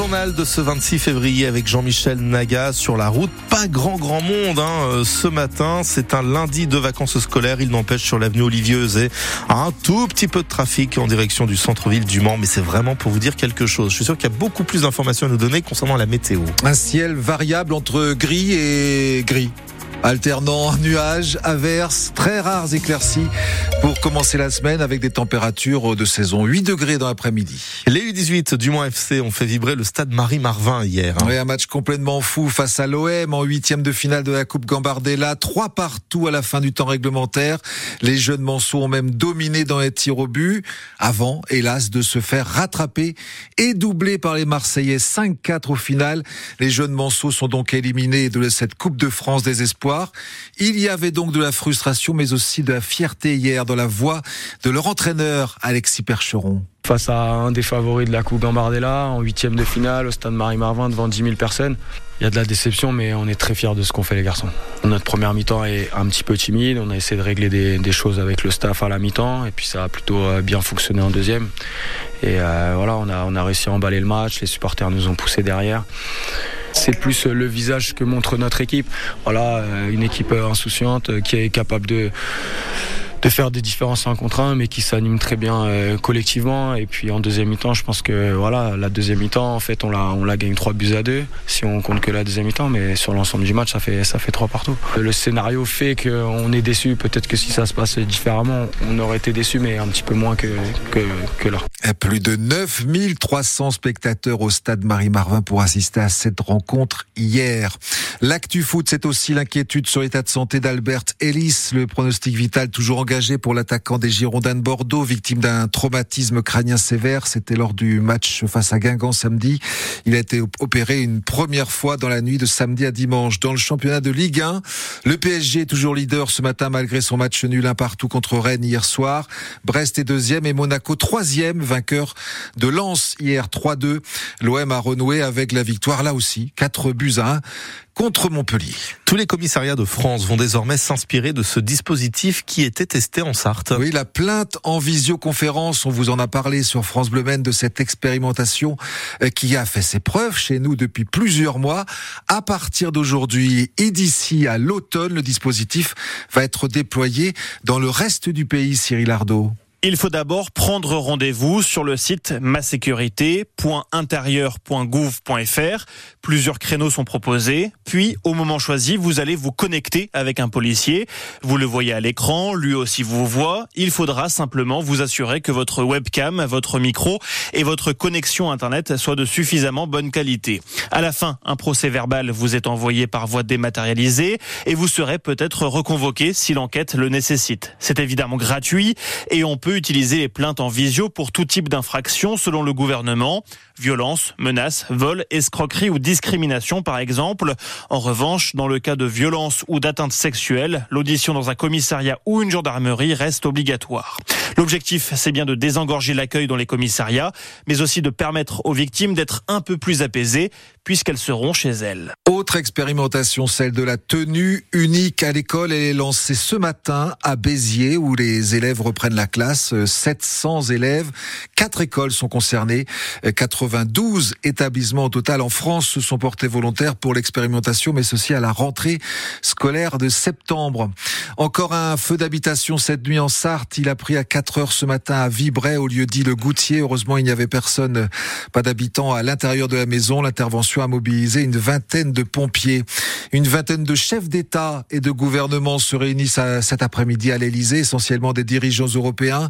journal de ce 26 février avec Jean-Michel Naga sur la route. Pas grand grand monde hein, euh, ce matin. C'est un lundi de vacances scolaires. Il n'empêche sur l'avenue Olivier Eusé un tout petit peu de trafic en direction du centre-ville du Mans. Mais c'est vraiment pour vous dire quelque chose. Je suis sûr qu'il y a beaucoup plus d'informations à nous donner concernant la météo. Un ciel variable entre gris et gris alternant nuages, averses, très rares éclaircies pour commencer la semaine avec des températures de saison 8 degrés dans l'après-midi. Les U18 du Mans FC ont fait vibrer le stade Marie-Marvin hier. Hein. Oui, un match complètement fou face à l'OM en huitième de finale de la Coupe Gambardella. Trois partout à la fin du temps réglementaire. Les jeunes Manceaux ont même dominé dans les tirs au but avant, hélas, de se faire rattraper et doubler par les Marseillais 5-4 au final. Les jeunes Manceaux sont donc éliminés de cette Coupe de France des Espoirs il y avait donc de la frustration, mais aussi de la fierté hier dans la voix de leur entraîneur, Alexis Percheron face à un des favoris de la Coupe Gambardella en huitième de finale au stade Marie-Marvin devant 10 000 personnes. Il y a de la déception, mais on est très fiers de ce qu'ont fait les garçons. Notre première mi-temps est un petit peu timide. On a essayé de régler des, choses avec le staff à la mi-temps, et puis ça a plutôt euh, bien fonctionné en deuxième. Et euh, voilà, on a, on a réussi à emballer le match. Les supporters nous ont poussés derrière. C'est plus le visage que montre notre équipe. Voilà, euh, une équipe insouciante euh, qui est capable de de faire des différences un contre un, mais qui s'anime très bien euh, collectivement. Et puis en deuxième mi-temps, je pense que voilà, la deuxième mi-temps, en fait, on la, on la gagne 3 buts à 2 si on compte que la deuxième mi-temps, mais sur l'ensemble du match, ça fait, ça fait 3 partout. Le scénario fait qu'on est déçu. Peut-être que si ça se passe différemment, on aurait été déçu, mais un petit peu moins que, que, que là. Plus de 9300 spectateurs au stade Marie-Marvin pour assister à cette rencontre hier. L'actu foot, c'est aussi l'inquiétude sur l'état de santé d'Albert Ellis, le pronostic vital toujours en engagé pour l'attaquant des Girondins de Bordeaux, victime d'un traumatisme crânien sévère. C'était lors du match face à Guingamp samedi. Il a été opéré une première fois dans la nuit de samedi à dimanche. Dans le championnat de Ligue 1, le PSG est toujours leader ce matin malgré son match nul un partout contre Rennes hier soir. Brest est deuxième et Monaco troisième, vainqueur de Lens hier 3-2. L'OM a renoué avec la victoire là aussi, 4 buts à 1 contre Montpellier. Tous les commissariats de France vont désormais s'inspirer de ce dispositif qui était testé en Sarthe. Oui, la plainte en visioconférence, on vous en a parlé sur France Bleu Maine de cette expérimentation euh, qui a fait ses preuves chez nous depuis plusieurs mois. À partir d'aujourd'hui et d'ici à l'automne, le dispositif va être déployé dans le reste du pays, Cyril Ardo. Il faut d'abord prendre rendez-vous sur le site masécurité.intérieur.gouv.fr. Plusieurs créneaux sont proposés. Puis, au moment choisi, vous allez vous connecter avec un policier. Vous le voyez à l'écran, lui aussi vous voit. Il faudra simplement vous assurer que votre webcam, votre micro et votre connexion Internet soient de suffisamment bonne qualité. À la fin, un procès verbal vous est envoyé par voie dématérialisée et vous serez peut-être reconvoqué si l'enquête le nécessite. C'est évidemment gratuit et on peut utiliser les plaintes en visio pour tout type d'infraction selon le gouvernement. Violence, menaces, vol, escroquerie ou discrimination par exemple. En revanche, dans le cas de violence ou d'atteinte sexuelle, l'audition dans un commissariat ou une gendarmerie reste obligatoire. L'objectif, c'est bien de désengorger l'accueil dans les commissariats, mais aussi de permettre aux victimes d'être un peu plus apaisées puisqu'elles seront chez elles. Autre expérimentation, celle de la tenue unique à l'école. Elle est lancée ce matin à Béziers où les élèves reprennent la classe. 700 élèves, quatre écoles sont concernées, 92 établissements au total en France se sont portés volontaires pour l'expérimentation, mais ceci à la rentrée scolaire de septembre. Encore un feu d'habitation cette nuit en Sarthe. Il a pris à 4 heures ce matin à Vibray au lieu dit le Goutier. Heureusement, il n'y avait personne, pas d'habitants à l'intérieur de la maison. L'intervention a mobilisé une vingtaine de pompiers. Une vingtaine de chefs d'État et de gouvernement se réunissent cet après-midi à l'Elysée, essentiellement des dirigeants européens,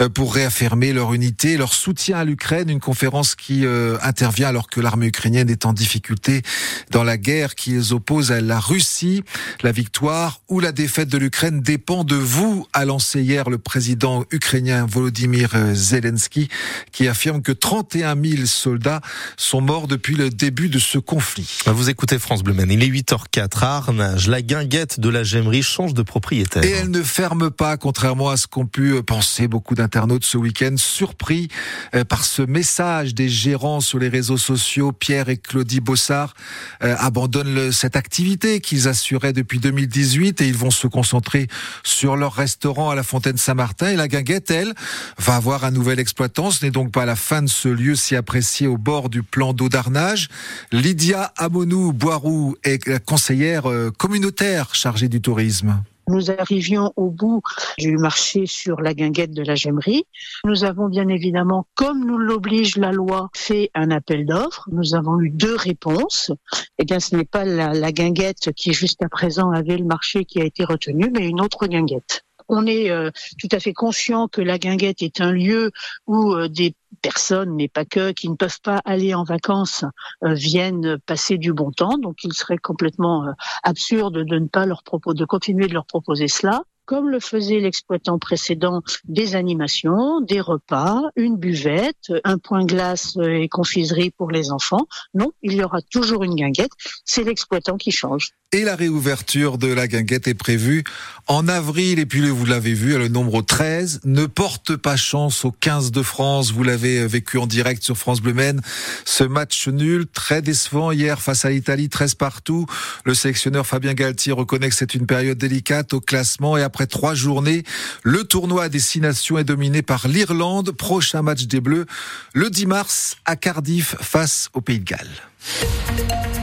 euh, pour réaffirmer leur unité, leur soutien à l'Ukraine. Une conférence qui euh, intervient alors que l'armée ukrainienne est en difficulté dans la guerre qui les oppose à la Russie. La victoire ou la défaite de l'Ukraine dépend de vous, a lancé hier le président ukrainien Volodymyr Zelensky, qui affirme que 31 000 soldats sont morts depuis le début de ce conflit. Vous écoutez France Bleu. Il est 8h04 à Arnage. La guinguette de la Gemmerie change de propriétaire. Et elle ne ferme pas, contrairement à ce qu'ont pu penser beaucoup d'internautes ce week-end, surpris euh, par ce message des gérants sur les réseaux sociaux. Pierre et Claudie Bossard euh, abandonnent cette activité qu'ils assuraient depuis 2018 et ils vont se concentrer sur leur restaurant à la Fontaine Saint-Martin. Et la guinguette, elle, va avoir un nouvel exploitant. Ce n'est donc pas la fin de ce lieu si apprécié au bord du plan d'eau d'Arnage. Lydia Amonou Boirou est la conseillère euh, communautaire chargée du tourisme. Nous arrivions au bout du marché sur la guinguette de la Gemmerie. Nous avons bien évidemment, comme nous l'oblige la loi, fait un appel d'offres. Nous avons eu deux réponses. Eh bien, ce n'est pas la, la guinguette qui jusqu'à présent avait le marché qui a été retenu, mais une autre guinguette. On est euh, tout à fait conscient que la guinguette est un lieu où euh, des personnes, mais pas que, qui ne peuvent pas aller en vacances, euh, viennent passer du bon temps. Donc, il serait complètement absurde de ne pas leur proposer, de continuer de leur proposer cela comme le faisait l'exploitant précédent, des animations, des repas, une buvette, un point glace et confiserie pour les enfants. Non, il y aura toujours une guinguette. C'est l'exploitant qui change. Et la réouverture de la guinguette est prévue en avril. Et puis, vous l'avez vu, le nombre 13 ne porte pas chance aux 15 de France. Vous l'avez vécu en direct sur France Bleu Maine. Ce match nul, très décevant hier face à l'Italie, 13 partout. Le sélectionneur Fabien Galtier reconnaît que c'est une période délicate au classement. Et après trois journées, le tournoi à destination est dominé par l'Irlande. Prochain match des Bleus, le 10 mars à Cardiff face au Pays de Galles.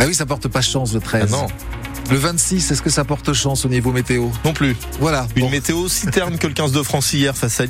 Ah oui, ça porte pas chance le 13. Ah non. Le 26, est-ce que ça porte chance au niveau météo? Non plus. Voilà. Une météo si terne que le 15 de France hier face à